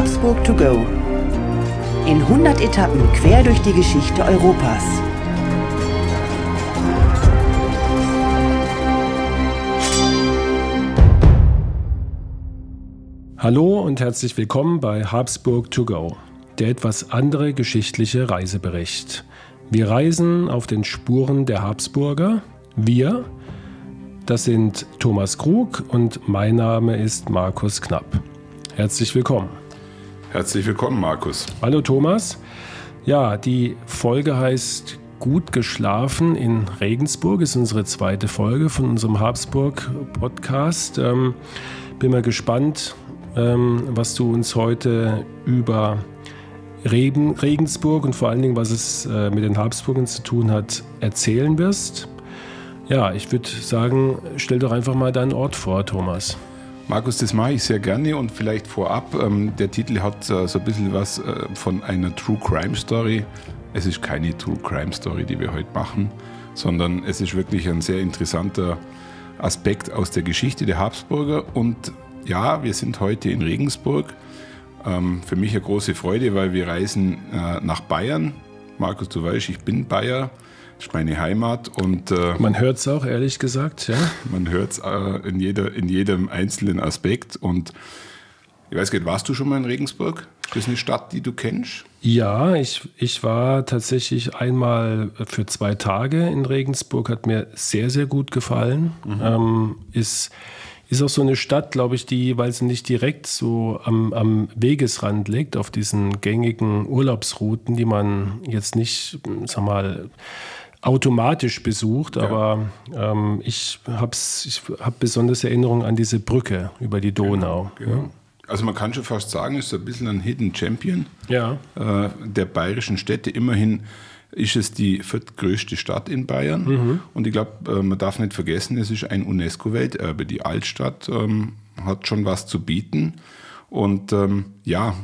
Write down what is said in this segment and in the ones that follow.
Habsburg to go. In 100 Etappen quer durch die Geschichte Europas. Hallo und herzlich willkommen bei Habsburg to go, der etwas andere geschichtliche Reisebericht. Wir reisen auf den Spuren der Habsburger. Wir, das sind Thomas Krug und mein Name ist Markus Knapp. Herzlich willkommen. Herzlich willkommen, Markus. Hallo Thomas. Ja, die Folge heißt Gut geschlafen in Regensburg, ist unsere zweite Folge von unserem Habsburg-Podcast. Ähm, bin mal gespannt, ähm, was du uns heute über Reben, Regensburg und vor allen Dingen, was es äh, mit den Habsburgen zu tun hat, erzählen wirst. Ja, ich würde sagen, stell doch einfach mal deinen Ort vor, Thomas. Markus, das mache ich sehr gerne und vielleicht vorab, ähm, der Titel hat äh, so ein bisschen was äh, von einer True Crime Story. Es ist keine True Crime Story, die wir heute machen, sondern es ist wirklich ein sehr interessanter Aspekt aus der Geschichte der Habsburger und ja, wir sind heute in Regensburg. Ähm, für mich eine große Freude, weil wir reisen äh, nach Bayern. Markus, du weißt, ich bin Bayer. Ist meine Heimat und äh, man hört es auch ehrlich gesagt, ja. Man hört es äh, in, jeder, in jedem einzelnen Aspekt und ich weiß nicht, warst du schon mal in Regensburg? Ist das eine Stadt, die du kennst? Ja, ich, ich war tatsächlich einmal für zwei Tage in Regensburg, hat mir sehr, sehr gut gefallen. Mhm. Ähm, ist ist auch so eine Stadt, glaube ich, die, weil sie nicht direkt so am, am Wegesrand liegt, auf diesen gängigen Urlaubsrouten, die man jetzt nicht, sag mal, automatisch besucht, ja. aber ähm, ich habe ich hab besonders Erinnerungen an diese Brücke über die Donau. Genau, genau. Also man kann schon fast sagen, es ist ein bisschen ein Hidden Champion ja. äh, der bayerischen Städte. Immerhin ist es die viertgrößte Stadt in Bayern. Mhm. Und ich glaube, äh, man darf nicht vergessen, es ist ein UNESCO-Welterbe. Die Altstadt ähm, hat schon was zu bieten. Und ähm, ja,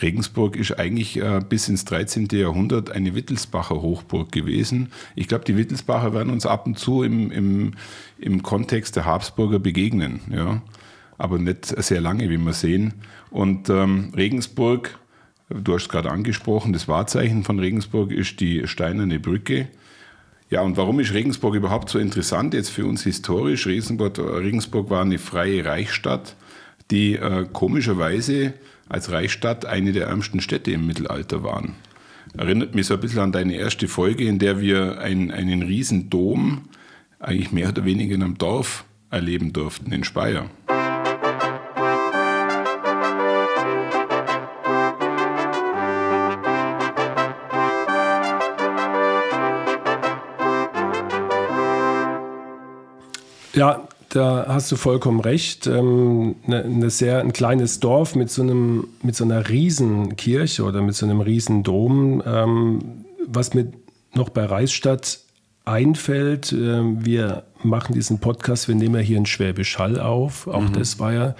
Regensburg ist eigentlich äh, bis ins 13. Jahrhundert eine Wittelsbacher Hochburg gewesen. Ich glaube, die Wittelsbacher werden uns ab und zu im, im, im Kontext der Habsburger begegnen. Ja? Aber nicht sehr lange, wie wir sehen. Und ähm, Regensburg Du hast es gerade angesprochen, das Wahrzeichen von Regensburg ist die steinerne Brücke. Ja, und warum ist Regensburg überhaupt so interessant jetzt für uns historisch? Regensburg, Regensburg war eine freie Reichsstadt, die äh, komischerweise als Reichsstadt eine der ärmsten Städte im Mittelalter waren. Erinnert mich so ein bisschen an deine erste Folge, in der wir ein, einen riesen Dom, eigentlich mehr oder weniger in einem Dorf, erleben durften, in Speyer. Ja, da hast du vollkommen recht. Ähm, eine, eine, sehr, ein kleines Dorf mit so, einem, mit so einer Riesenkirche oder mit so einem Riesendom, ähm, was mir noch bei Reichsstadt einfällt, äh, wir machen diesen Podcast, wir nehmen ja hier in Schwäbisch Hall auf. Auch mhm. das war ja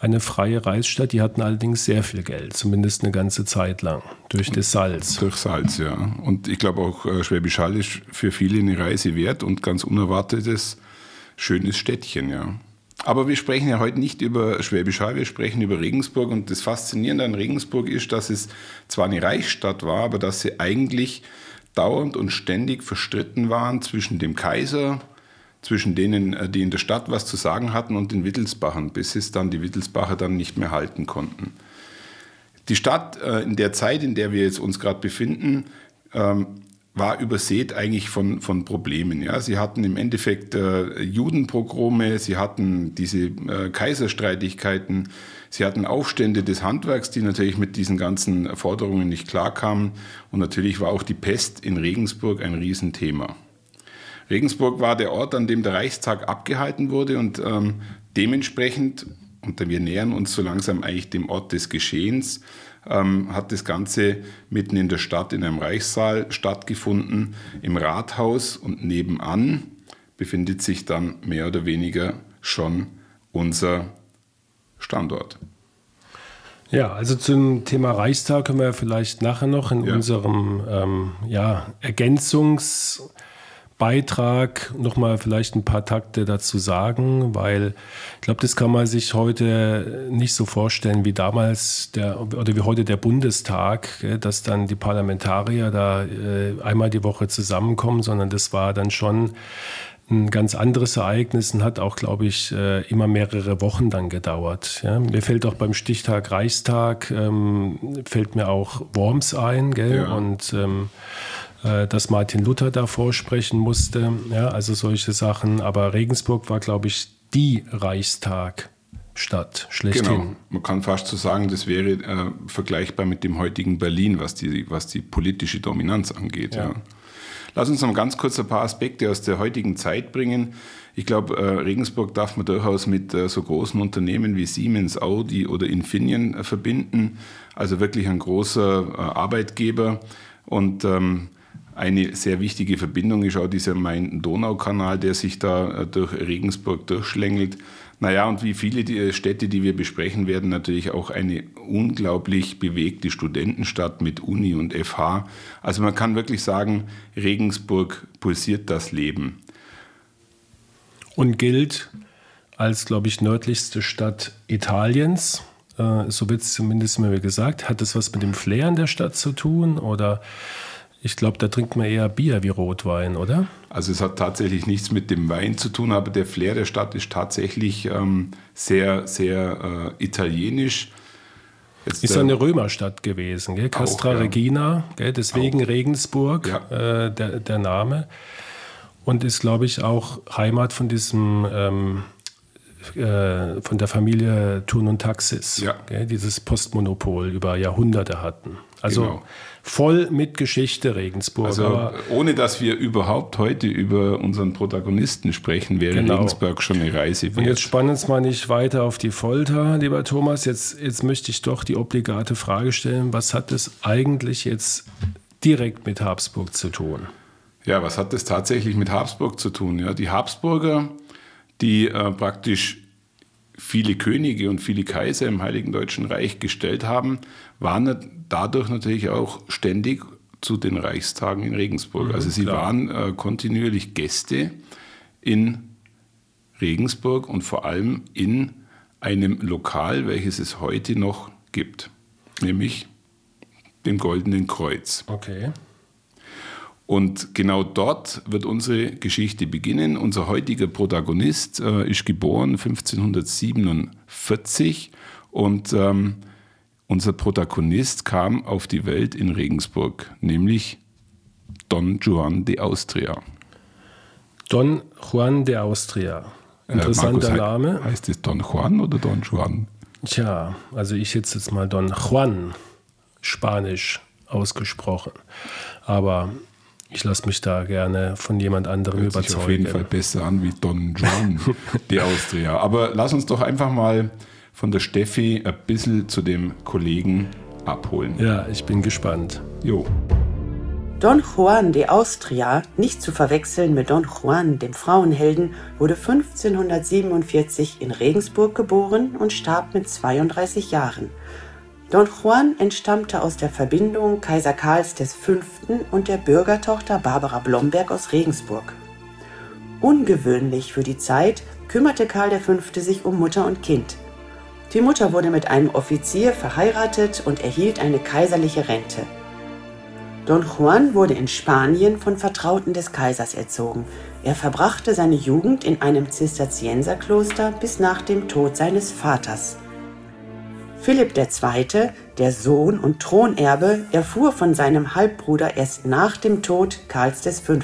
eine freie Reichsstadt. Die hatten allerdings sehr viel Geld, zumindest eine ganze Zeit lang, durch das Salz. Durch Salz, ja. Und ich glaube auch, äh, Schwäbisch Hall ist für viele eine Reise wert und ganz unerwartetes schönes Städtchen, ja. Aber wir sprechen ja heute nicht über Schwäbisch Hall, wir sprechen über Regensburg. Und das Faszinierende an Regensburg ist, dass es zwar eine Reichsstadt war, aber dass sie eigentlich dauernd und ständig verstritten waren zwischen dem Kaiser, zwischen denen, äh, die in der Stadt was zu sagen hatten, und den Wittelsbachern, bis es dann die Wittelsbacher dann nicht mehr halten konnten. Die Stadt äh, in der Zeit, in der wir jetzt uns gerade befinden, ähm, war übersät eigentlich von, von Problemen. Ja. Sie hatten im Endeffekt äh, Judenpogrome, sie hatten diese äh, Kaiserstreitigkeiten, sie hatten Aufstände des Handwerks, die natürlich mit diesen ganzen Forderungen nicht klarkamen. Und natürlich war auch die Pest in Regensburg ein Riesenthema. Regensburg war der Ort, an dem der Reichstag abgehalten wurde und ähm, dementsprechend, und wir nähern uns so langsam eigentlich dem Ort des Geschehens, ähm, hat das Ganze mitten in der Stadt in einem Reichssaal stattgefunden, im Rathaus und nebenan befindet sich dann mehr oder weniger schon unser Standort. Ja, also zum Thema Reichstag können wir vielleicht nachher noch in ja. unserem ähm, ja, Ergänzungs- Beitrag nochmal vielleicht ein paar Takte dazu sagen, weil ich glaube, das kann man sich heute nicht so vorstellen wie damals der, oder wie heute der Bundestag, dass dann die Parlamentarier da äh, einmal die Woche zusammenkommen, sondern das war dann schon ein ganz anderes Ereignis und hat auch, glaube ich, äh, immer mehrere Wochen dann gedauert. Ja, mir fällt auch beim Stichtag Reichstag, ähm, fällt mir auch Worms ein, gell? Ja. Und ähm, äh, dass Martin Luther davor sprechen musste, ja, also solche Sachen. Aber Regensburg war, glaube ich, die Reichstagstadt schlechthin. Genau, man kann fast so sagen, das wäre äh, vergleichbar mit dem heutigen Berlin, was die, was die politische Dominanz angeht. Ja. ja. Lass uns noch ganz kurz ein paar Aspekte aus der heutigen Zeit bringen. Ich glaube, äh, Regensburg darf man durchaus mit äh, so großen Unternehmen wie Siemens, Audi oder Infineon äh, verbinden. Also wirklich ein großer äh, Arbeitgeber. Und ähm, eine sehr wichtige Verbindung ist auch dieser Main-Donau-Kanal, der sich da äh, durch Regensburg durchschlängelt. Naja, und wie viele die Städte, die wir besprechen werden, natürlich auch eine unglaublich bewegte Studentenstadt mit Uni und FH. Also man kann wirklich sagen, Regensburg pulsiert das Leben. Und gilt als, glaube ich, nördlichste Stadt Italiens. Äh, so wird es zumindest immer gesagt. Hat das was mit dem Flair in der Stadt zu tun oder ich glaube, da trinkt man eher Bier wie Rotwein, oder? Also es hat tatsächlich nichts mit dem Wein zu tun, aber der Flair der Stadt ist tatsächlich ähm, sehr, sehr äh, italienisch. Jetzt, ist äh, eine Römerstadt gewesen, gell? Castra auch, ja. Regina, gell? deswegen auch. Regensburg, ja. äh, der, der Name. Und ist, glaube ich, auch Heimat von diesem ähm, äh, von der Familie Thun und Taxis, ja. gell, dieses Postmonopol über Jahrhunderte hatten. Also genau voll mit Geschichte Regensburg. Also ohne dass wir überhaupt heute über unseren Protagonisten sprechen, wäre genau. Regensburg schon eine Reise wert. Und jetzt spannen uns mal nicht weiter auf die Folter, lieber Thomas. Jetzt, jetzt möchte ich doch die obligate Frage stellen, was hat es eigentlich jetzt direkt mit Habsburg zu tun? Ja, was hat das tatsächlich mit Habsburg zu tun? Ja, die Habsburger, die äh, praktisch viele Könige und viele Kaiser im Heiligen Deutschen Reich gestellt haben, waren dadurch natürlich auch ständig zu den Reichstagen in Regensburg. Mhm, also sie klar. waren äh, kontinuierlich Gäste in Regensburg und vor allem in einem Lokal, welches es heute noch gibt, nämlich dem Goldenen Kreuz. Okay. Und genau dort wird unsere Geschichte beginnen. Unser heutiger Protagonist äh, ist geboren 1547 und ähm, unser Protagonist kam auf die Welt in Regensburg, nämlich Don Juan de Austria. Don Juan de Austria. Äh, Interessanter äh, Markus, Name. Heißt es Don Juan oder Don Juan? Tja, also ich jetzt jetzt mal Don Juan, Spanisch ausgesprochen. Aber ich lasse mich da gerne von jemand anderem Hört überzeugen. Sich auf jeden Fall besser an wie Don Juan, die Austria. Aber lass uns doch einfach mal von der Steffi ein bisschen zu dem Kollegen abholen. Ja, ich bin gespannt. Jo. Don Juan de Austria, nicht zu verwechseln mit Don Juan, dem Frauenhelden, wurde 1547 in Regensburg geboren und starb mit 32 Jahren. Don Juan entstammte aus der Verbindung Kaiser Karls V. und der Bürgertochter Barbara Blomberg aus Regensburg. Ungewöhnlich für die Zeit kümmerte Karl V. sich um Mutter und Kind. Die Mutter wurde mit einem Offizier verheiratet und erhielt eine kaiserliche Rente. Don Juan wurde in Spanien von Vertrauten des Kaisers erzogen. Er verbrachte seine Jugend in einem Zisterzienserkloster bis nach dem Tod seines Vaters. Philipp II., der Sohn und Thronerbe, erfuhr von seinem Halbbruder erst nach dem Tod Karls V.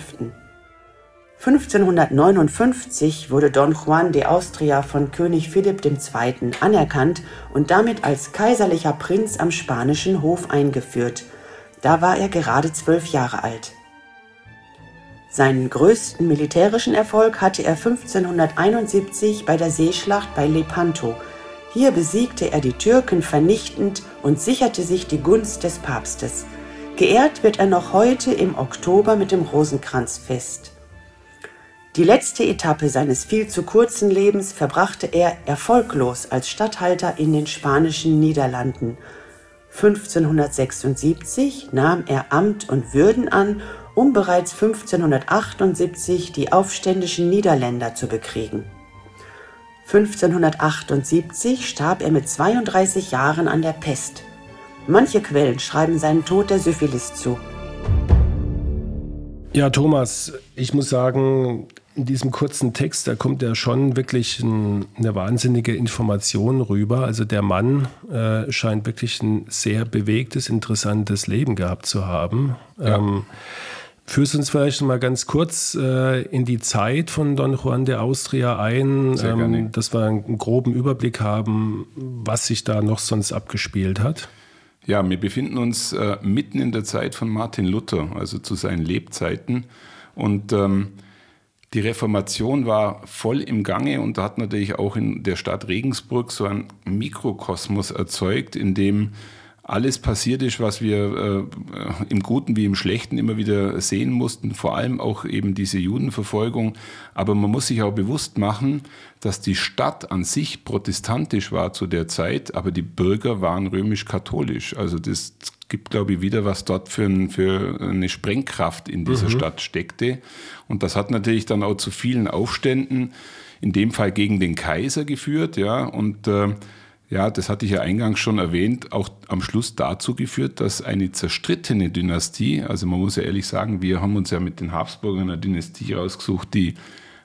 1559 wurde Don Juan de Austria von König Philipp II. anerkannt und damit als kaiserlicher Prinz am spanischen Hof eingeführt. Da war er gerade zwölf Jahre alt. Seinen größten militärischen Erfolg hatte er 1571 bei der Seeschlacht bei Lepanto – hier besiegte er die Türken vernichtend und sicherte sich die Gunst des Papstes. Geehrt wird er noch heute im Oktober mit dem Rosenkranzfest. Die letzte Etappe seines viel zu kurzen Lebens verbrachte er erfolglos als Statthalter in den spanischen Niederlanden. 1576 nahm er Amt und Würden an um bereits 1578 die aufständischen Niederländer zu bekriegen. 1578 starb er mit 32 Jahren an der Pest. Manche Quellen schreiben seinen Tod der Syphilis zu. Ja, Thomas, ich muss sagen, in diesem kurzen Text, da kommt ja schon wirklich ein, eine wahnsinnige Information rüber. Also der Mann äh, scheint wirklich ein sehr bewegtes, interessantes Leben gehabt zu haben. Ja. Ähm, Führst uns vielleicht mal ganz kurz äh, in die Zeit von Don Juan de Austria ein, ähm, dass wir einen groben Überblick haben, was sich da noch sonst abgespielt hat. Ja, wir befinden uns äh, mitten in der Zeit von Martin Luther, also zu seinen Lebzeiten. Und ähm, die Reformation war voll im Gange und hat natürlich auch in der Stadt Regensburg so einen Mikrokosmos erzeugt, in dem alles passiert ist, was wir äh, im Guten wie im Schlechten immer wieder sehen mussten, vor allem auch eben diese Judenverfolgung. Aber man muss sich auch bewusst machen, dass die Stadt an sich protestantisch war zu der Zeit, aber die Bürger waren römisch-katholisch. Also das gibt, glaube ich, wieder, was dort für, ein, für eine Sprengkraft in dieser mhm. Stadt steckte. Und das hat natürlich dann auch zu vielen Aufständen, in dem Fall gegen den Kaiser geführt, ja, und äh, ja, das hatte ich ja eingangs schon erwähnt, auch am Schluss dazu geführt, dass eine zerstrittene Dynastie, also man muss ja ehrlich sagen, wir haben uns ja mit den Habsburgern eine Dynastie rausgesucht, die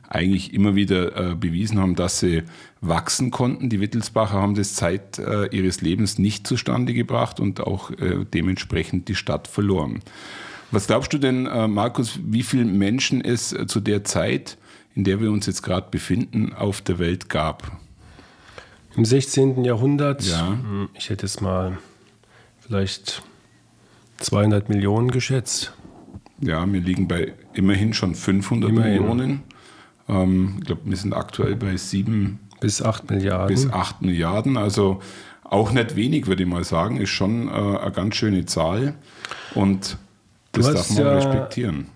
eigentlich immer wieder äh, bewiesen haben, dass sie wachsen konnten. Die Wittelsbacher haben das Zeit äh, ihres Lebens nicht zustande gebracht und auch äh, dementsprechend die Stadt verloren. Was glaubst du denn, äh, Markus, wie viele Menschen es äh, zu der Zeit, in der wir uns jetzt gerade befinden, auf der Welt gab? Im 16. Jahrhundert, ja. Hm, ich hätte es mal vielleicht 200 Millionen geschätzt. Ja, wir liegen bei immerhin schon 500 immerhin. Millionen. Ähm, ich glaube, wir sind aktuell bei 7 bis 8 Milliarden. Bis 8 Milliarden, also auch nicht wenig, würde ich mal sagen, ist schon äh, eine ganz schöne Zahl und das darf man ja, respektieren.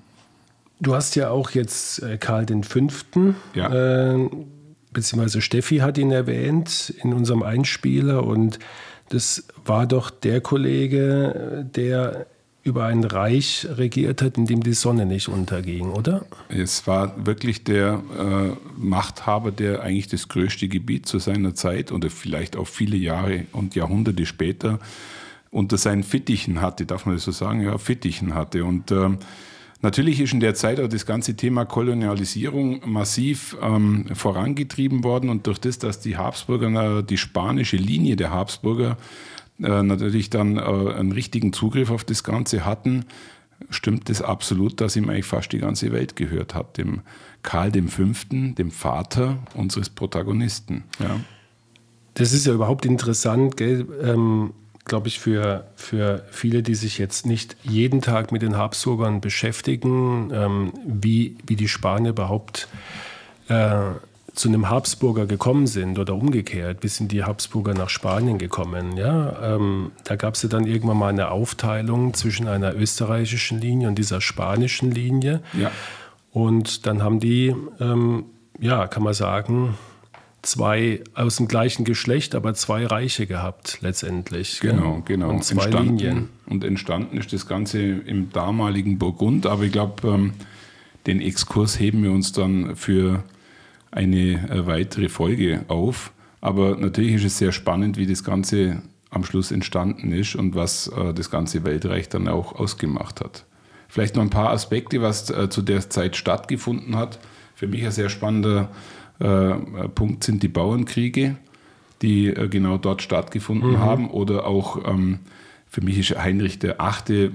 Du hast ja auch jetzt äh, Karl V. Ja. Äh, beziehungsweise Steffi hat ihn erwähnt in unserem Einspieler und das war doch der Kollege, der über ein Reich regiert hat, in dem die Sonne nicht unterging, oder? Es war wirklich der äh, Machthaber, der eigentlich das größte Gebiet zu seiner Zeit oder vielleicht auch viele Jahre und Jahrhunderte später unter seinen Fittichen hatte, darf man das so sagen? Ja, Fittichen hatte. Und äh, Natürlich ist in der Zeit auch das ganze Thema Kolonialisierung massiv ähm, vorangetrieben worden und durch das, dass die Habsburger, die spanische Linie der Habsburger äh, natürlich dann äh, einen richtigen Zugriff auf das Ganze hatten, stimmt es das absolut, dass ihm eigentlich fast die ganze Welt gehört hat, dem Karl V., dem Vater unseres Protagonisten. Ja. Das ist ja überhaupt interessant? Ähm, glaube ich, für, für viele, die sich jetzt nicht jeden Tag mit den Habsburgern beschäftigen, ähm, wie, wie die Spanier überhaupt äh, zu einem Habsburger gekommen sind oder umgekehrt, wie sind die Habsburger nach Spanien gekommen. Ja? Ähm, da gab es ja dann irgendwann mal eine Aufteilung zwischen einer österreichischen Linie und dieser spanischen Linie. Ja. Und dann haben die, ähm, ja, kann man sagen, zwei aus dem gleichen Geschlecht, aber zwei Reiche gehabt letztendlich. Genau, genau. Und zwei entstanden, Linien. Und entstanden ist das Ganze im damaligen Burgund, aber ich glaube, ähm, den Exkurs heben wir uns dann für eine äh, weitere Folge auf. Aber natürlich ist es sehr spannend, wie das Ganze am Schluss entstanden ist und was äh, das ganze Weltreich dann auch ausgemacht hat. Vielleicht noch ein paar Aspekte, was äh, zu der Zeit stattgefunden hat. Für mich ein sehr spannender äh, Punkt sind die Bauernkriege, die genau dort stattgefunden mhm. haben. Oder auch ähm, für mich ist Heinrich der Achte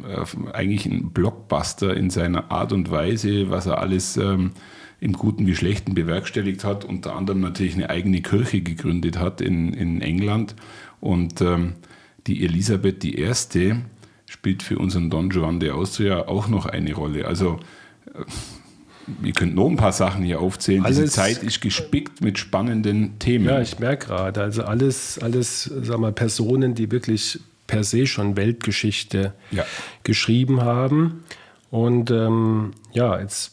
eigentlich ein Blockbuster in seiner Art und Weise, was er alles ähm, im Guten wie Schlechten bewerkstelligt hat. Unter anderem natürlich eine eigene Kirche gegründet hat in, in England. Und ähm, die Elisabeth I. spielt für unseren Don Juan de Austria auch noch eine Rolle. Also wir könnten noch ein paar Sachen hier aufzählen. Alles, Diese Zeit ist gespickt mit spannenden Themen. Ja, ich merke gerade, also alles, alles, sag mal, Personen, die wirklich per se schon Weltgeschichte ja. geschrieben haben. Und ähm, ja, jetzt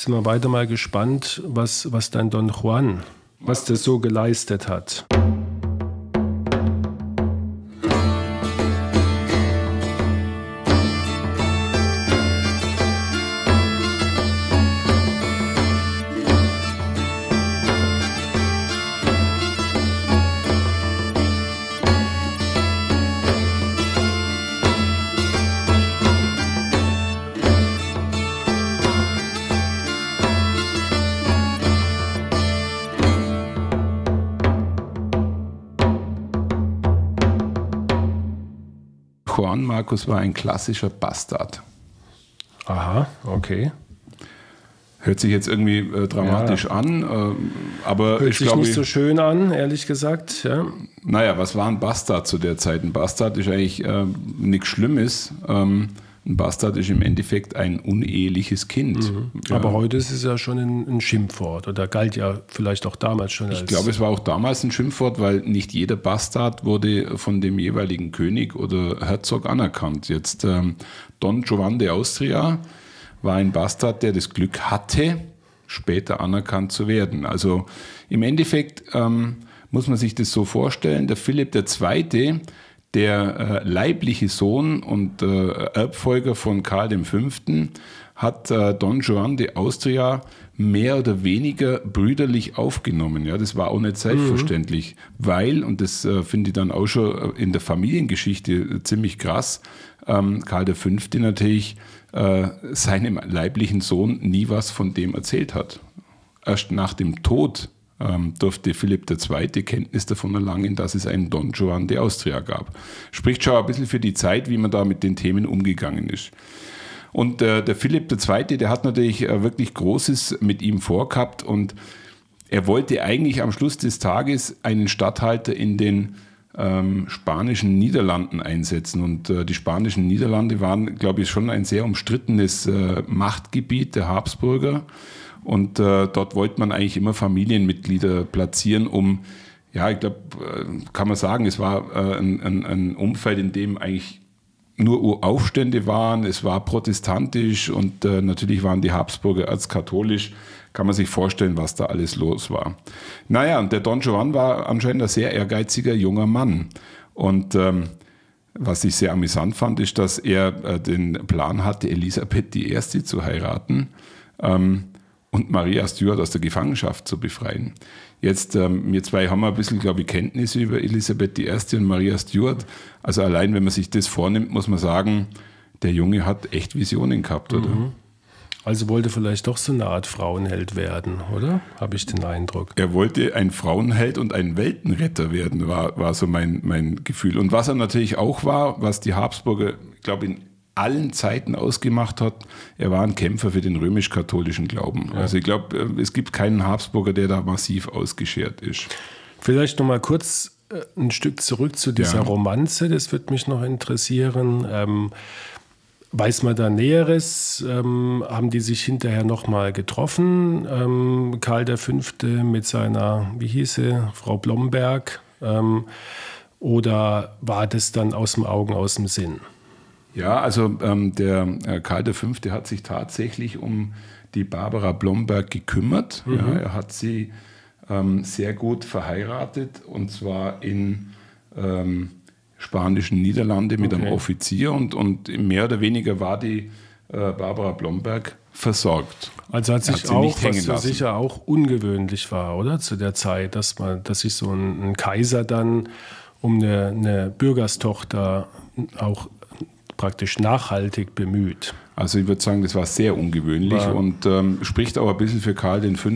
sind wir weiter mal gespannt, was, was dein Don Juan, was der so geleistet hat. Juan, Markus, war ein klassischer Bastard. Aha, okay. Hört sich jetzt irgendwie äh, dramatisch ja. an, äh, aber Hört ich sich nicht so schön an, ehrlich gesagt. Ja. Naja, was war ein Bastard zu der Zeit? Ein Bastard ist eigentlich äh, nichts Schlimmes. Ähm, ein Bastard ist im Endeffekt ein uneheliches Kind. Mhm. Ja. Aber heute ist es ja schon ein, ein, Schimpfwort oder galt ja vielleicht auch damals schon als. Ich glaube, es war auch damals ein Schimpfwort, weil nicht jeder Bastard wurde von dem jeweiligen König oder Herzog anerkannt. Jetzt ähm, Don Giovanni de Austria war ein Bastard, der das Glück hatte, später anerkannt zu werden. Also im Endeffekt ähm, muss man sich das so vorstellen, der Philipp II., der äh, leibliche Sohn und äh, Erbfolger von Karl V., hat äh, Don Juan de Austria mehr oder weniger brüderlich aufgenommen. Ja, das war auch nicht selbstverständlich, mhm. weil, und das äh, finde ich dann auch schon in der Familiengeschichte äh, ziemlich krass, ähm, Karl V. natürlich äh, seinem leiblichen Sohn nie was von dem erzählt hat. Erst nach dem Tod ähm, durfte Philipp II. Kenntnis davon erlangen, dass es einen Don Juan de Austria gab. Spricht schon ein bisschen für die Zeit, wie man da mit den Themen umgegangen ist. Und äh, der Philipp II., der hat natürlich äh, wirklich Großes mit ihm vorgehabt und er wollte eigentlich am Schluss des Tages einen Statthalter in den ähm, spanischen Niederlanden einsetzen. Und äh, die spanischen Niederlande waren, glaube ich, schon ein sehr umstrittenes äh, Machtgebiet der Habsburger. Und äh, dort wollte man eigentlich immer Familienmitglieder platzieren, um, ja, ich glaube, äh, kann man sagen, es war äh, ein, ein, ein Umfeld, in dem eigentlich nur Aufstände waren, es war protestantisch und äh, natürlich waren die Habsburger erzkatholisch kann man sich vorstellen, was da alles los war. Naja, und der Don Juan war anscheinend ein sehr ehrgeiziger junger Mann. Und ähm, was ich sehr amüsant fand, ist, dass er äh, den Plan hatte, Elisabeth I. zu heiraten ähm, und Maria Stuart aus der Gefangenschaft zu befreien. Jetzt, ähm, wir zwei haben ein bisschen, glaube ich, Kenntnisse über Elisabeth I. und Maria Stuart. Also allein, wenn man sich das vornimmt, muss man sagen, der Junge hat echt Visionen gehabt, oder? Mhm. Also wollte vielleicht doch so eine Art Frauenheld werden, oder? Habe ich den Eindruck. Er wollte ein Frauenheld und ein Weltenretter werden, war, war so mein, mein Gefühl. Und was er natürlich auch war, was die Habsburger, ich glaube, in allen Zeiten ausgemacht hat, er war ein Kämpfer für den römisch-katholischen Glauben. Ja. Also ich glaube, äh, es gibt keinen Habsburger, der da massiv ausgeschert ist. Vielleicht noch mal kurz äh, ein Stück zurück zu dieser ja. Romanze, das wird mich noch interessieren. Ähm, Weiß man da Näheres? Ähm, haben die sich hinterher nochmal getroffen? Ähm, Karl V. mit seiner, wie hieß sie, Frau Blomberg? Ähm, oder war das dann aus dem Augen, aus dem Sinn? Ja, also ähm, der äh, Karl V. hat sich tatsächlich um die Barbara Blomberg gekümmert. Mhm. Ja, er hat sie ähm, sehr gut verheiratet und zwar in ähm, spanischen Niederlande mit okay. einem Offizier und, und mehr oder weniger war die äh, Barbara Blomberg versorgt. Also hat sich hat auch, was ja sicher auch ungewöhnlich war, oder? Zu der Zeit, dass man, dass sich so ein, ein Kaiser dann um eine, eine, Bürgerstochter auch praktisch nachhaltig bemüht. Also ich würde sagen, das war sehr ungewöhnlich war und ähm, spricht auch ein bisschen für Karl V.,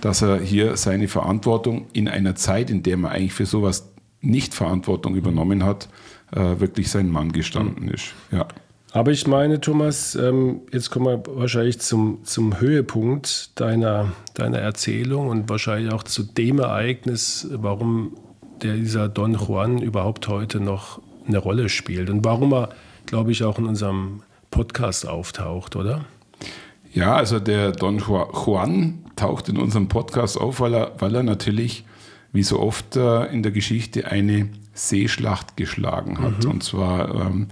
dass er hier seine Verantwortung in einer Zeit, in der man eigentlich für sowas nicht Verantwortung übernommen hat, äh, wirklich sein Mann gestanden ist. Ja. Aber ich meine, Thomas, ähm, jetzt kommen wir wahrscheinlich zum, zum Höhepunkt deiner, deiner Erzählung und wahrscheinlich auch zu dem Ereignis, warum der, dieser Don Juan überhaupt heute noch eine Rolle spielt und warum er, glaube ich, auch in unserem Podcast auftaucht, oder? Ja, also der Don Juan taucht in unserem Podcast auf, weil er, weil er natürlich wie so oft äh, in der Geschichte eine Seeschlacht geschlagen hat. Mhm. Und zwar ähm,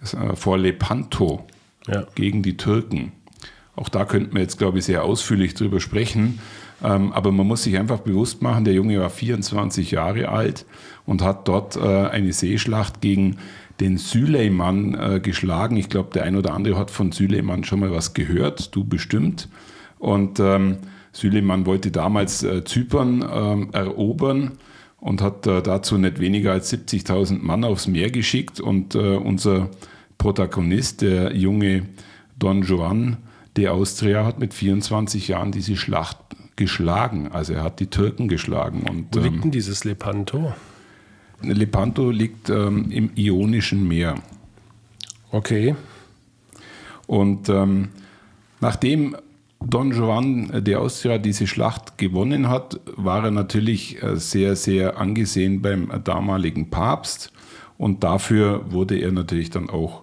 äh, vor Lepanto ja. gegen die Türken. Auch da könnten wir jetzt, glaube ich, sehr ausführlich drüber sprechen. Ähm, aber man muss sich einfach bewusst machen, der Junge war 24 Jahre alt und hat dort äh, eine Seeschlacht gegen den Süleyman äh, geschlagen. Ich glaube, der ein oder andere hat von Süleyman schon mal was gehört, du bestimmt. Und ähm, Süleyman wollte damals äh, Zypern äh, erobern und hat äh, dazu nicht weniger als 70.000 Mann aufs Meer geschickt. Und äh, unser Protagonist, der junge Don Juan de Austria, hat mit 24 Jahren diese Schlacht geschlagen. Also er hat die Türken geschlagen. Und, Wo liegt ähm, denn dieses Lepanto? Lepanto liegt ähm, im Ionischen Meer. Okay. Und ähm, nachdem Don Juan de Austria diese Schlacht gewonnen hat, war er natürlich äh, sehr, sehr angesehen beim damaligen Papst. Und dafür wurde er natürlich dann auch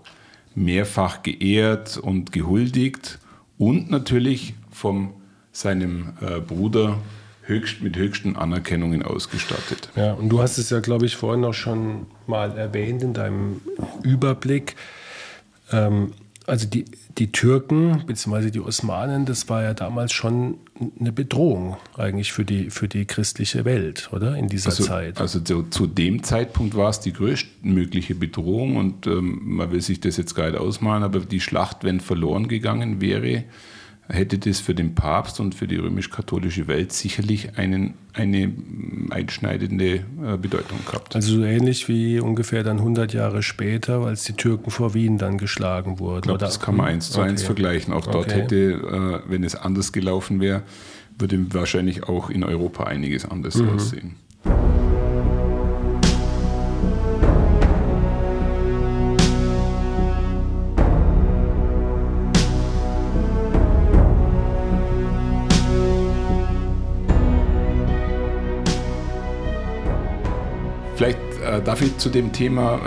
mehrfach geehrt und gehuldigt und natürlich von seinem äh, Bruder höchst, mit höchsten Anerkennungen ausgestattet. Ja, und du hast es ja, glaube ich, vorhin auch schon mal erwähnt in deinem Überblick. Ähm, also die, die Türken bzw. die Osmanen, das war ja damals schon eine Bedrohung eigentlich für die, für die christliche Welt, oder? In dieser also, Zeit. Also zu, zu, dem Zeitpunkt war es die größtmögliche Bedrohung und ähm, man will sich das jetzt gar nicht ausmalen, aber die Schlacht, wenn verloren gegangen wäre, hätte das für den Papst und für die römisch-katholische Welt sicherlich einen, eine einschneidende äh, Bedeutung gehabt. Also so ähnlich wie ungefähr dann 100 Jahre später, als die Türken vor Wien dann geschlagen wurden. Ich glaube, das kann man eins zu okay. eins vergleichen. Auch dort okay. hätte, äh, wenn es anders gelaufen wäre, würde wahrscheinlich auch in Europa einiges anders mhm. aussehen. Vielleicht äh, darf ich zu dem Thema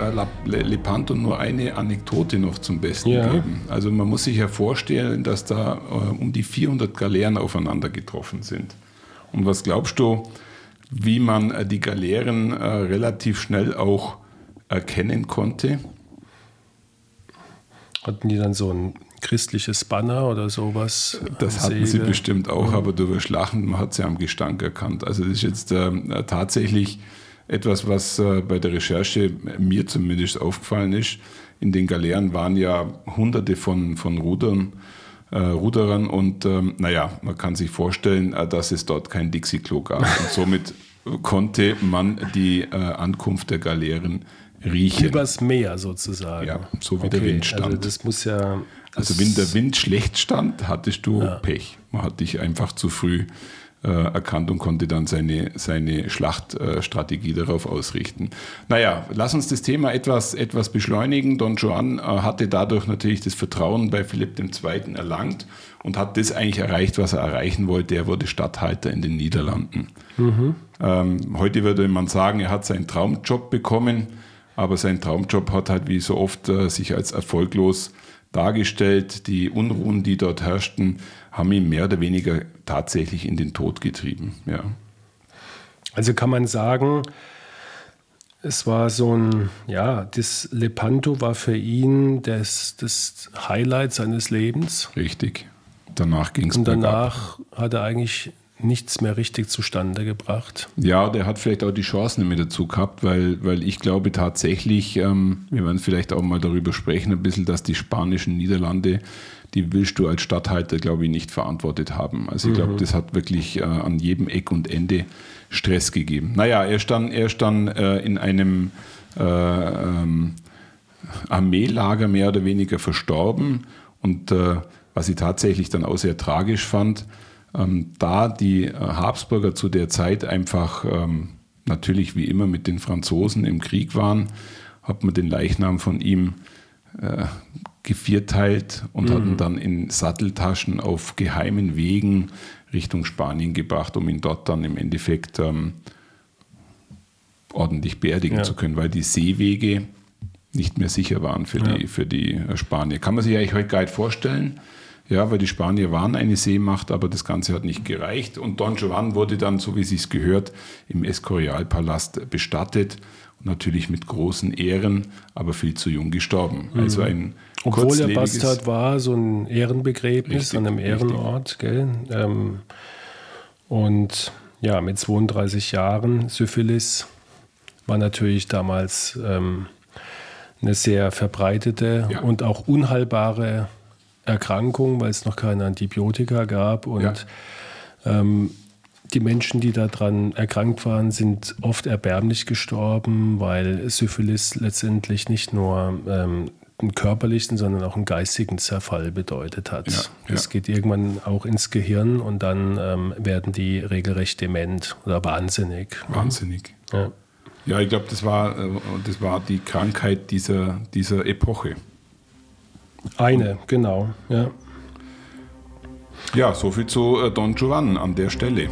äh, Lepanto nur eine Anekdote noch zum Besten ja. geben. Also man muss sich ja vorstellen, dass da äh, um die 400 Galeeren aufeinander getroffen sind. Und was glaubst du, wie man äh, die Galeeren äh, relativ schnell auch erkennen konnte? Hatten die dann so ein christliches Banner oder sowas? Das hatten sie bestimmt auch, mhm. aber du wirst lachen, man hat sie am Gestank erkannt. Also das ist jetzt äh, tatsächlich etwas, was äh, bei der Recherche mir zumindest aufgefallen ist. In den Galeeren waren ja hunderte von, von Rudern, äh, Ruderern und ähm, naja, man kann sich vorstellen, äh, dass es dort kein Dixie-Klo gab. Und somit konnte man die äh, Ankunft der Galeeren riechen. Übers Meer sozusagen. Ja, so wie okay, der Wind stand. Also das muss ja. Also wenn der Wind schlecht stand, hattest du ja. Pech. Man hat dich einfach zu früh äh, erkannt und konnte dann seine, seine Schlachtstrategie darauf ausrichten. Naja, lass uns das Thema etwas, etwas beschleunigen. Don Juan äh, hatte dadurch natürlich das Vertrauen bei Philipp II. erlangt und hat das eigentlich erreicht, was er erreichen wollte. Er wurde Statthalter in den Niederlanden. Mhm. Ähm, heute würde man sagen, er hat seinen Traumjob bekommen, aber sein Traumjob hat halt wie so oft äh, sich als erfolglos dargestellt. Die Unruhen, die dort herrschten, haben ihn mehr oder weniger tatsächlich in den Tod getrieben. Ja. Also kann man sagen, es war so ein, ja, das Lepanto war für ihn das, das Highlight seines Lebens. Richtig. Danach ging es Und danach bergab. hat er eigentlich nichts mehr richtig zustande gebracht. Ja, der hat vielleicht auch die Chancen nicht mehr dazu gehabt, weil, weil ich glaube tatsächlich, ähm, wir werden vielleicht auch mal darüber sprechen, ein bisschen, dass die spanischen Niederlande, die willst du als Stadthalter, glaube ich, nicht verantwortet haben. Also ich glaube, mhm. das hat wirklich äh, an jedem Eck und Ende Stress gegeben. Naja, er ist dann, er ist dann äh, in einem äh, ähm, Armeelager mehr oder weniger verstorben und äh, was ich tatsächlich dann auch sehr tragisch fand, ähm, da die äh, Habsburger zu der Zeit einfach ähm, natürlich wie immer mit den Franzosen im Krieg waren, hat man den Leichnam von ihm äh, gevierteilt und mhm. hat ihn dann in Satteltaschen auf geheimen Wegen Richtung Spanien gebracht, um ihn dort dann im Endeffekt ähm, ordentlich beerdigen ja. zu können, weil die Seewege nicht mehr sicher waren für, ja. die, für die äh, Spanier. Kann man sich eigentlich heute gar nicht vorstellen. Ja, weil die Spanier waren eine Seemacht, aber das Ganze hat nicht gereicht. Und Don Juan wurde dann, so wie es sich gehört, im Escorial-Palast bestattet. Natürlich mit großen Ehren, aber viel zu jung gestorben. Mhm. Also ein Obwohl er Bastard war, so ein Ehrenbegräbnis richtig, an einem Ehrenort, gell? Ähm, und ja, mit 32 Jahren Syphilis war natürlich damals ähm, eine sehr verbreitete ja. und auch unheilbare Erkrankung, weil es noch keine Antibiotika gab. Und ja. ähm, die Menschen, die daran erkrankt waren, sind oft erbärmlich gestorben, weil Syphilis letztendlich nicht nur ähm, einen körperlichen, sondern auch einen geistigen Zerfall bedeutet hat. Ja, ja. Es geht irgendwann auch ins Gehirn und dann ähm, werden die regelrecht dement oder wahnsinnig. Wahnsinnig. Ja. Ja, ich glaube, das war, äh, das war die Krankheit dieser, dieser Epoche. Eine, genau, ja. Ja, soviel zu äh, Don Giovanni an der Stelle.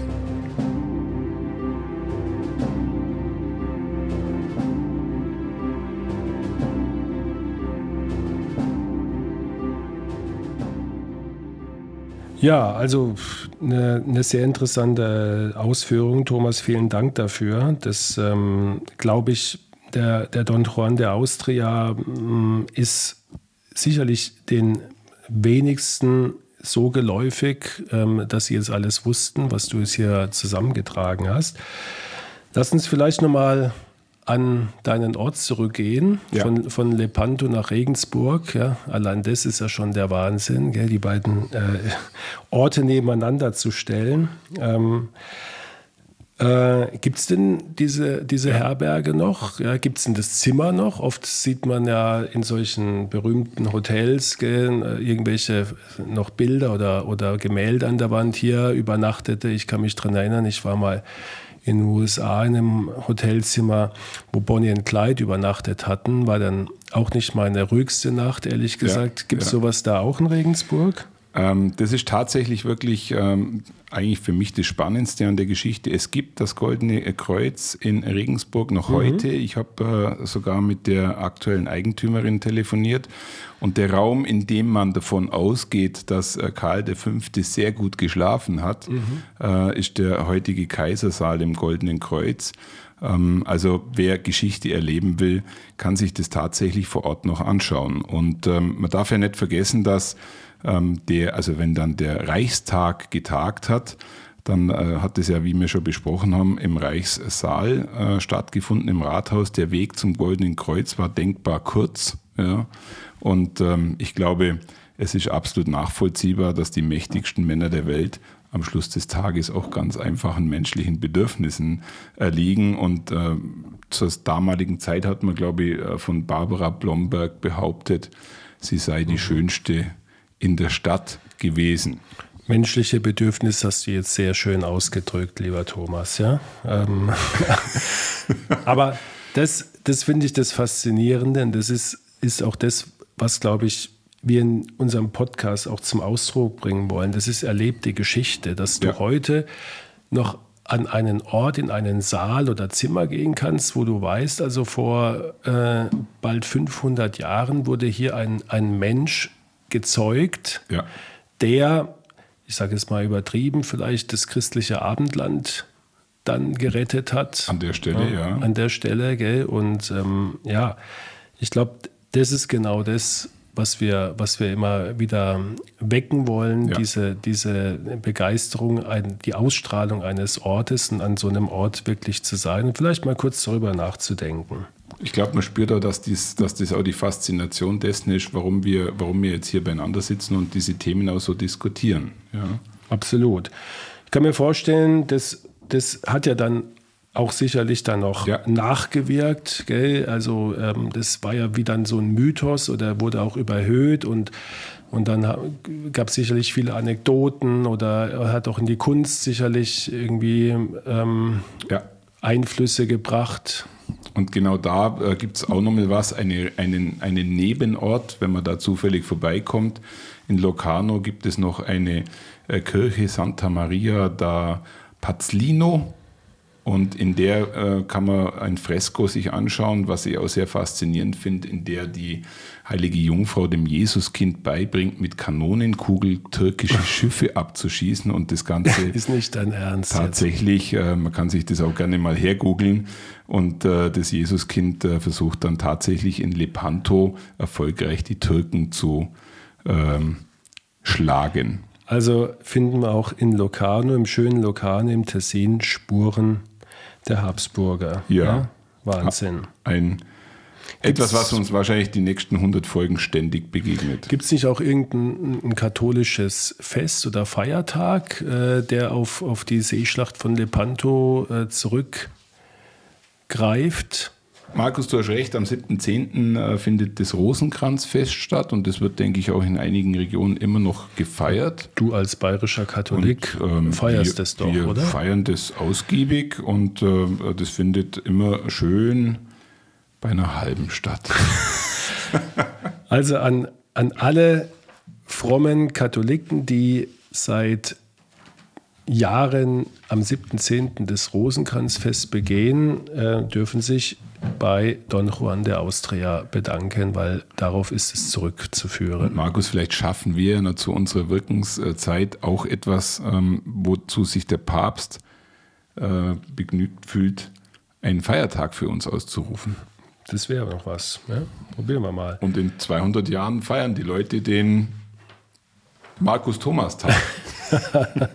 Ja, also eine, eine, sehr interessante Ausführung, Thomas. Vielen Dank dafür. Das ähm, glaube ich, der, der Don Juan der Austria ähm, ist sicherlich den wenigsten so geläufig, ähm, dass sie jetzt alles wussten, was du jetzt hier zusammengetragen hast. Lass uns vielleicht nochmal an deinen Ort zurückgehen, ja. von, von Lepanto nach Regensburg. Ja. Allein das ist ja schon der Wahnsinn, gell, die beiden äh, Orte nebeneinander zu stellen. Ähm, äh, Gibt es denn diese, diese ja. Herberge noch? Ja, Gibt es denn das Zimmer noch? Oft sieht man ja in solchen berühmten Hotels gell, äh, irgendwelche noch Bilder oder, oder Gemälde an der Wand hier übernachtete. Ich kann mich daran erinnern, ich war mal in den USA in einem Hotelzimmer, wo Bonnie und Clyde übernachtet hatten. War dann auch nicht meine ruhigste Nacht, ehrlich gesagt. Ja, Gibt es ja. sowas da auch in Regensburg? Ähm, das ist tatsächlich wirklich ähm, eigentlich für mich das Spannendste an der Geschichte. Es gibt das Goldene Kreuz in Regensburg noch mhm. heute. Ich habe äh, sogar mit der aktuellen Eigentümerin telefoniert. Und der Raum, in dem man davon ausgeht, dass äh, Karl V. sehr gut geschlafen hat, mhm. äh, ist der heutige Kaisersaal im Goldenen Kreuz. Ähm, also wer Geschichte erleben will, kann sich das tatsächlich vor Ort noch anschauen. Und man darf ja nicht vergessen, dass der, also wenn dann der Reichstag getagt hat, dann äh, hat es ja, wie wir schon besprochen haben, im Reichssaal äh, stattgefunden, im Rathaus. Der Weg zum Goldenen Kreuz war denkbar kurz. Ja. Und ähm, ich glaube, es ist absolut nachvollziehbar, dass die mächtigsten Männer der Welt am Schluss des Tages auch ganz einfachen menschlichen Bedürfnissen erliegen. Und äh, zur damaligen Zeit hat man, glaube ich, äh, von Barbara Blomberg behauptet, sie sei die schönste in der Stadt gewesen. Menschliche Bedürfnis hast du jetzt sehr schön ausgedrückt, lieber Thomas. Ja? Ähm, aber das, das finde ich das Faszinierende und das ist, ist auch das, was, glaube ich, wir in unserem Podcast auch zum Ausdruck bringen wollen. Das ist erlebte Geschichte, dass du ja. heute noch an einen Ort, in einen Saal oder Zimmer gehen kannst, wo du weißt, also vor äh, bald 500 Jahren wurde hier ein, ein Mensch gezeugt, ja. der, ich sage es mal übertrieben, vielleicht das christliche Abendland dann gerettet hat. An der Stelle, ja. ja. An der Stelle, gell? Und ähm, ja, ich glaube, das ist genau das, was wir, was wir immer wieder wecken wollen, ja. diese, diese Begeisterung, ein, die Ausstrahlung eines Ortes und an so einem Ort wirklich zu sein und vielleicht mal kurz darüber nachzudenken. Ich glaube, man spürt auch, dass, dies, dass das auch die Faszination dessen ist, warum wir, warum wir jetzt hier beieinander sitzen und diese Themen auch so diskutieren. Ja. Absolut. Ich kann mir vorstellen, das, das hat ja dann auch sicherlich dann noch ja. nachgewirkt. Gell? Also ähm, das war ja wie dann so ein Mythos oder wurde auch überhöht und, und dann gab es sicherlich viele Anekdoten oder hat auch in die Kunst sicherlich irgendwie ähm, ja. Einflüsse gebracht. Und genau da äh, gibt es auch nochmal was, eine, einen, einen Nebenort, wenn man da zufällig vorbeikommt. In Locarno gibt es noch eine äh, Kirche Santa Maria da Pazzlino. Und in der äh, kann man ein Fresko sich anschauen, was ich auch sehr faszinierend finde, in der die heilige Jungfrau dem Jesuskind beibringt, mit Kanonenkugel türkische Schiffe abzuschießen und das Ganze ist nicht dein Ernst. Tatsächlich, äh, man kann sich das auch gerne mal hergoogeln und äh, das Jesuskind äh, versucht dann tatsächlich in Lepanto erfolgreich die Türken zu ähm, schlagen. Also finden wir auch in Locarno, im schönen Locarno im Tessin, Spuren der Habsburger. Ja. ja? Wahnsinn. Ein etwas, was uns wahrscheinlich die nächsten 100 Folgen ständig begegnet. Gibt es nicht auch irgendein katholisches Fest oder Feiertag, äh, der auf, auf die Seeschlacht von Lepanto äh, zurückgreift? Markus, du hast recht, am 7.10. Äh, findet das Rosenkranzfest statt und das wird, denke ich, auch in einigen Regionen immer noch gefeiert. Du als bayerischer Katholik und, ähm, feierst wir, das doch, wir oder? Wir feiern das ausgiebig und äh, das findet immer schön bei einer halben Stadt. also an, an alle frommen Katholiken, die seit Jahren am 7.10. das Rosenkranzfest begehen, äh, dürfen sich bei Don Juan de Austria bedanken, weil darauf ist es zurückzuführen. Und Markus, vielleicht schaffen wir zu unserer Wirkungszeit auch etwas, ähm, wozu sich der Papst äh, begnügt fühlt, einen Feiertag für uns auszurufen. Das wäre noch was. Ja? Probieren wir mal. Und in 200 Jahren feiern die Leute den Markus Thomas Tag.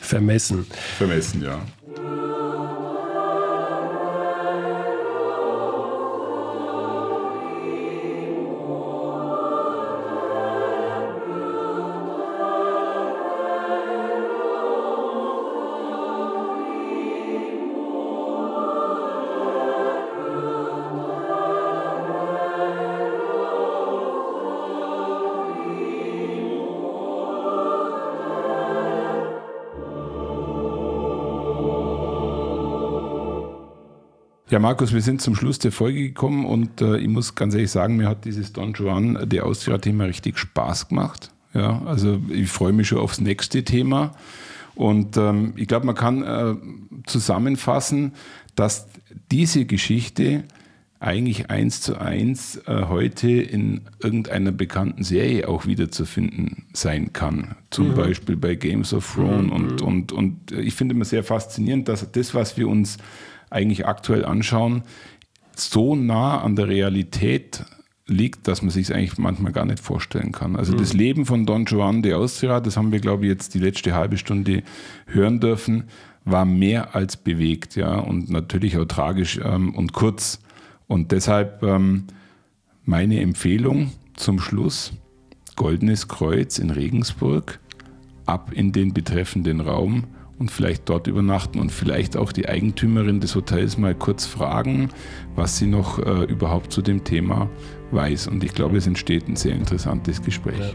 Vermessen. Vermessen, ja. Ja, Markus, wir sind zum Schluss der Folge gekommen und äh, ich muss ganz ehrlich sagen, mir hat dieses Don Juan, äh, der Austria-Thema, richtig Spaß gemacht. Ja, also ich freue mich schon aufs nächste Thema. Und ähm, ich glaube, man kann äh, zusammenfassen, dass diese Geschichte eigentlich eins zu eins äh, heute in irgendeiner bekannten Serie auch wiederzufinden sein kann. Zum mhm. Beispiel bei Games of Thrones. Mhm. Und, und, und ich finde immer sehr faszinierend, dass das, was wir uns eigentlich aktuell anschauen, so nah an der Realität liegt, dass man sich es eigentlich manchmal gar nicht vorstellen kann. Also mhm. das Leben von Don Juan de Austria, das haben wir, glaube ich, jetzt die letzte halbe Stunde hören dürfen, war mehr als bewegt, ja, und natürlich auch tragisch ähm, und kurz. Und deshalb ähm, meine Empfehlung zum Schluss, Goldenes Kreuz in Regensburg, ab in den betreffenden Raum und vielleicht dort übernachten und vielleicht auch die Eigentümerin des Hotels mal kurz fragen, was sie noch äh, überhaupt zu dem Thema weiß. Und ich glaube, es entsteht ein sehr interessantes Gespräch. Ja.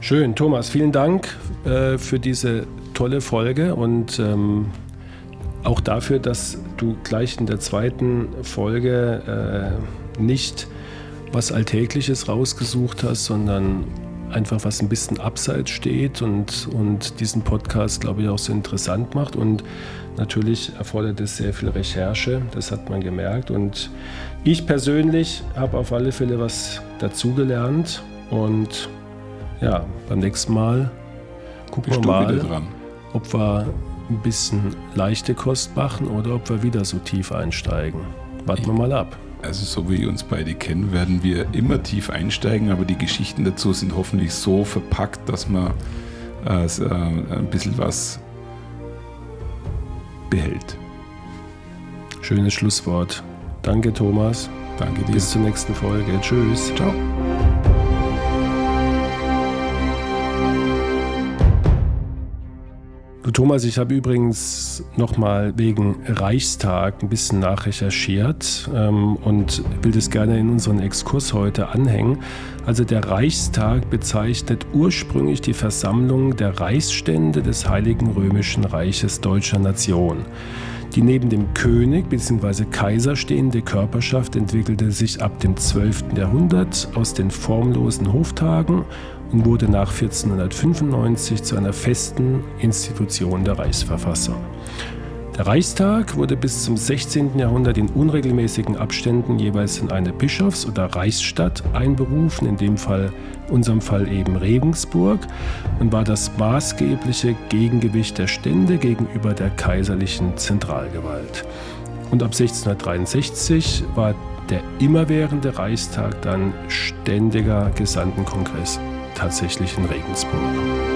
Schön, Thomas, vielen Dank äh, für diese tolle Folge und ähm, auch dafür, dass du gleich in der zweiten Folge äh, nicht was Alltägliches rausgesucht hast, sondern einfach was ein bisschen abseits steht und, und diesen Podcast, glaube ich, auch so interessant macht. Und natürlich erfordert es sehr viel Recherche, das hat man gemerkt. Und ich persönlich habe auf alle Fälle was dazugelernt. Und ja, beim nächsten Mal gucken wir mal, ob wir ein bisschen leichte Kost machen oder ob wir wieder so tief einsteigen. Warten wir mal ab. Also so wie wir uns beide kennen, werden wir immer tief einsteigen, aber die Geschichten dazu sind hoffentlich so verpackt, dass man äh, äh, ein bisschen was behält. Schönes Schlusswort. Danke, Thomas. Danke dir. Bis zur nächsten Folge. Tschüss. Ciao. Thomas, ich habe übrigens nochmal wegen Reichstag ein bisschen nachrecherchiert ähm, und will das gerne in unseren Exkurs heute anhängen. Also der Reichstag bezeichnet ursprünglich die Versammlung der Reichsstände des Heiligen Römischen Reiches deutscher Nation. Die neben dem König bzw. Kaiser stehende Körperschaft entwickelte sich ab dem 12. Jahrhundert aus den formlosen Hoftagen und wurde nach 1495 zu einer festen Institution der Reichsverfassung. Der Reichstag wurde bis zum 16. Jahrhundert in unregelmäßigen Abständen jeweils in eine Bischofs- oder Reichsstadt einberufen, in dem Fall, unserem Fall eben Regensburg, und war das maßgebliche Gegengewicht der Stände gegenüber der kaiserlichen Zentralgewalt. Und ab 1663 war der immerwährende Reichstag dann ständiger Gesandtenkongress tatsächlich in Regensburg.